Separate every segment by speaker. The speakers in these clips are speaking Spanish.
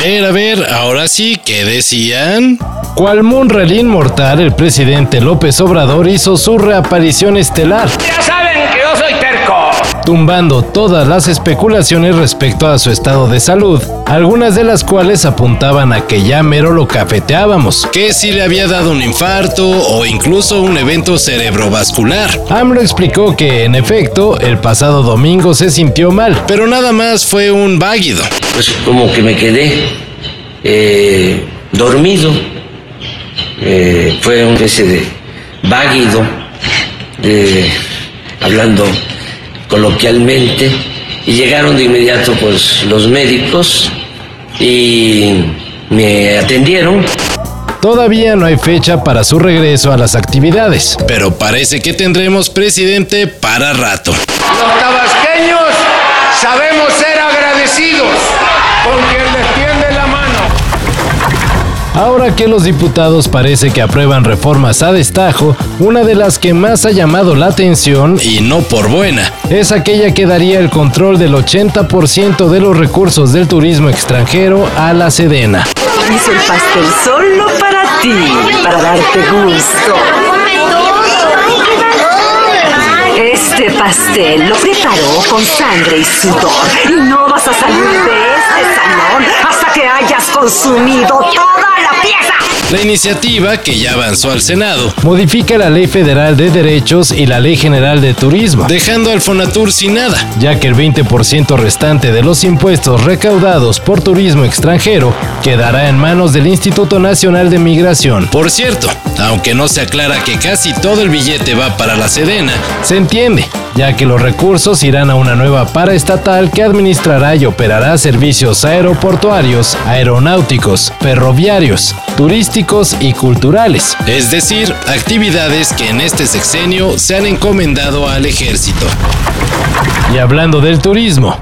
Speaker 1: ver, a ver, ahora sí, ¿qué decían?
Speaker 2: Cual Munra el inmortal, el presidente López Obrador hizo su reaparición estelar,
Speaker 3: Ya
Speaker 2: tumbando todas las especulaciones respecto a su estado de salud, algunas de las cuales apuntaban a que ya mero lo cafeteábamos.
Speaker 1: Que si le había dado un infarto o incluso un evento cerebrovascular.
Speaker 2: AMLO explicó que, en efecto, el pasado domingo se sintió mal,
Speaker 1: Pero nada más fue un váguido.
Speaker 4: pues como que me quedé eh, dormido. Eh, fue una especie de váguido, de- hablando coloquialmente, y llegaron de inmediato pues los médicos y me atendieron.
Speaker 2: Todavía no hay fecha para su regreso a las actividades.
Speaker 1: Pero parece que tendremos presidente para rato.
Speaker 3: Los tabasqueños sabemos ser agradecidos con quien les tiende la mano.
Speaker 2: Ahora que los diputados parece que aprueban reformas a destajo, una de las que más ha llamado la atención
Speaker 1: Y no por buena.
Speaker 2: es aquella que daría el control del 80% de los recursos del turismo extranjero a la Sedena.
Speaker 5: Hizo el pastel solo para ti, para darte gusto. Este pastel lo preparó con sangre y sudor. Y no vas a salir de este salón consumido toda la pieza.
Speaker 1: La iniciativa, que ya avanzó al Senado,
Speaker 2: Modifica la Ley Federal de Derechos y la Ley General de Turismo,
Speaker 1: dejando al Fonatur sin nada.
Speaker 2: ya que el 20% restante de los impuestos recaudados por turismo extranjero quedará en manos del Instituto Nacional de Migración.
Speaker 1: Por cierto, aunque no se aclara que casi todo el billete va para la Sedena,
Speaker 2: Se entiende, ya que los recursos irán a una nueva paraestatal que administrará y operará servicios aeroportuarios, aeronáuticos, ferroviarios, turísticos y culturales.
Speaker 1: es decir, actividades que en este sexenio se han encomendado al ejército.
Speaker 2: Y hablando del turismo,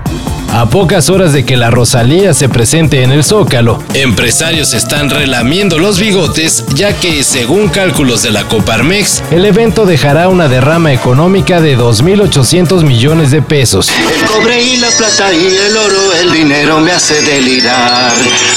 Speaker 2: a pocas horas de que la Rosalía se presente en el Zócalo,
Speaker 1: Empresarios están relamiendo los bigotes ya que, según cálculos de la Coparmex,
Speaker 2: el evento dejará una derrama económica de 2.800 millones de pesos.
Speaker 6: El cobre y la plata y el oro, el dinero me hace delirar.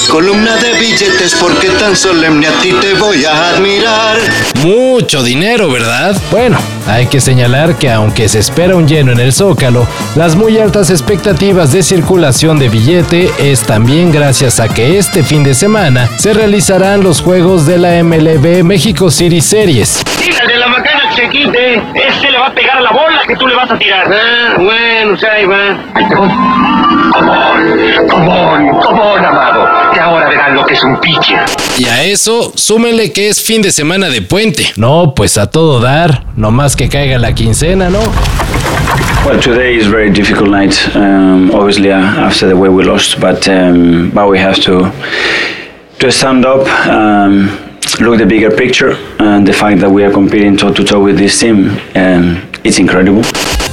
Speaker 6: Columna de billetes porque tan solemne a ti te voy a admirar.
Speaker 1: mucho dinero, ¿verdad?
Speaker 2: Bueno, hay que señalar que aunque se espera un lleno en el Zócalo, las muy altas expectativas de circulación de billete es también gracias a que este fin de semana se realizarán los juegos de la MLB México City Series.
Speaker 3: De la se quite. Este le va a pegar a la bola que tú le vas a tirar. Ah, bueno, o sea, ahí va. Ahí te voy. Comón, comón, comón, amado. Que ahora verán lo que es un pitcher.
Speaker 1: Y a eso, súmenle que es fin de semana de puente.
Speaker 2: No, pues a todo dar, no más que caiga la quincena, ¿no?
Speaker 7: Well, today is a very difficult night. Um, obviously, uh, after the way we lost, but um, but we have to to stand up, um, look the bigger picture, and the fact that we are competing toe to toe with this team, um, it's incredible.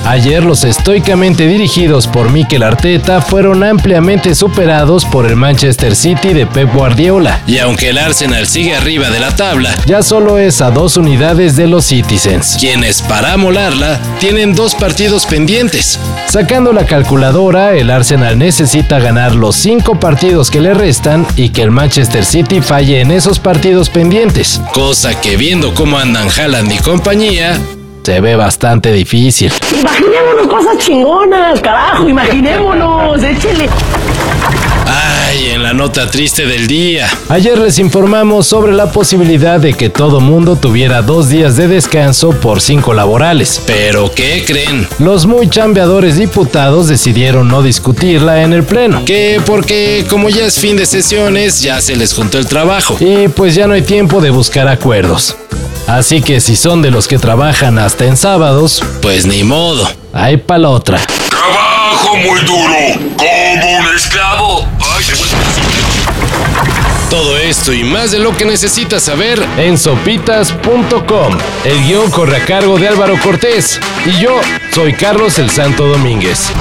Speaker 2: Ayer los estoicamente dirigidos por Mikel Arteta fueron ampliamente superados por el Manchester City de Pep Guardiola.
Speaker 1: Y aunque el Arsenal sigue arriba de la tabla,
Speaker 2: Ya solo es a dos unidades de los Citizens.
Speaker 1: quienes para amolarla tienen dos partidos pendientes.
Speaker 2: Sacando la calculadora, el Arsenal necesita ganar los cinco partidos que le restan y que el Manchester City falle en esos partidos pendientes.
Speaker 1: Cosa que viendo cómo andan Haaland y compañía,
Speaker 2: Se ve bastante difícil.
Speaker 5: Imaginémonos cosas chingonas, carajo, imaginémonos, échele.
Speaker 1: ay, en la nota triste del día.
Speaker 2: Ayer les informamos sobre la posibilidad de que todo mundo tuviera dos días de descanso por cinco laborales.
Speaker 1: Pero ¿qué creen?
Speaker 2: Los muy chambeadores diputados decidieron no discutirla en el Pleno.
Speaker 1: Que porque como ya es fin de sesiones, ya se les juntó el trabajo.
Speaker 2: Y pues ya no hay tiempo de buscar acuerdos. Así que si son de los que trabajan hasta en sábados,
Speaker 1: Pues ni modo.
Speaker 2: hay pa' la otra.
Speaker 8: Trabajo muy duro, como un esclavo. Ay.
Speaker 1: Todo esto y más de lo que necesitas saber
Speaker 2: en sopitas.com. El guion corre a cargo de Álvaro Cortés y yo soy Carlos el Santo Domínguez.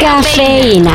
Speaker 9: Cafeína.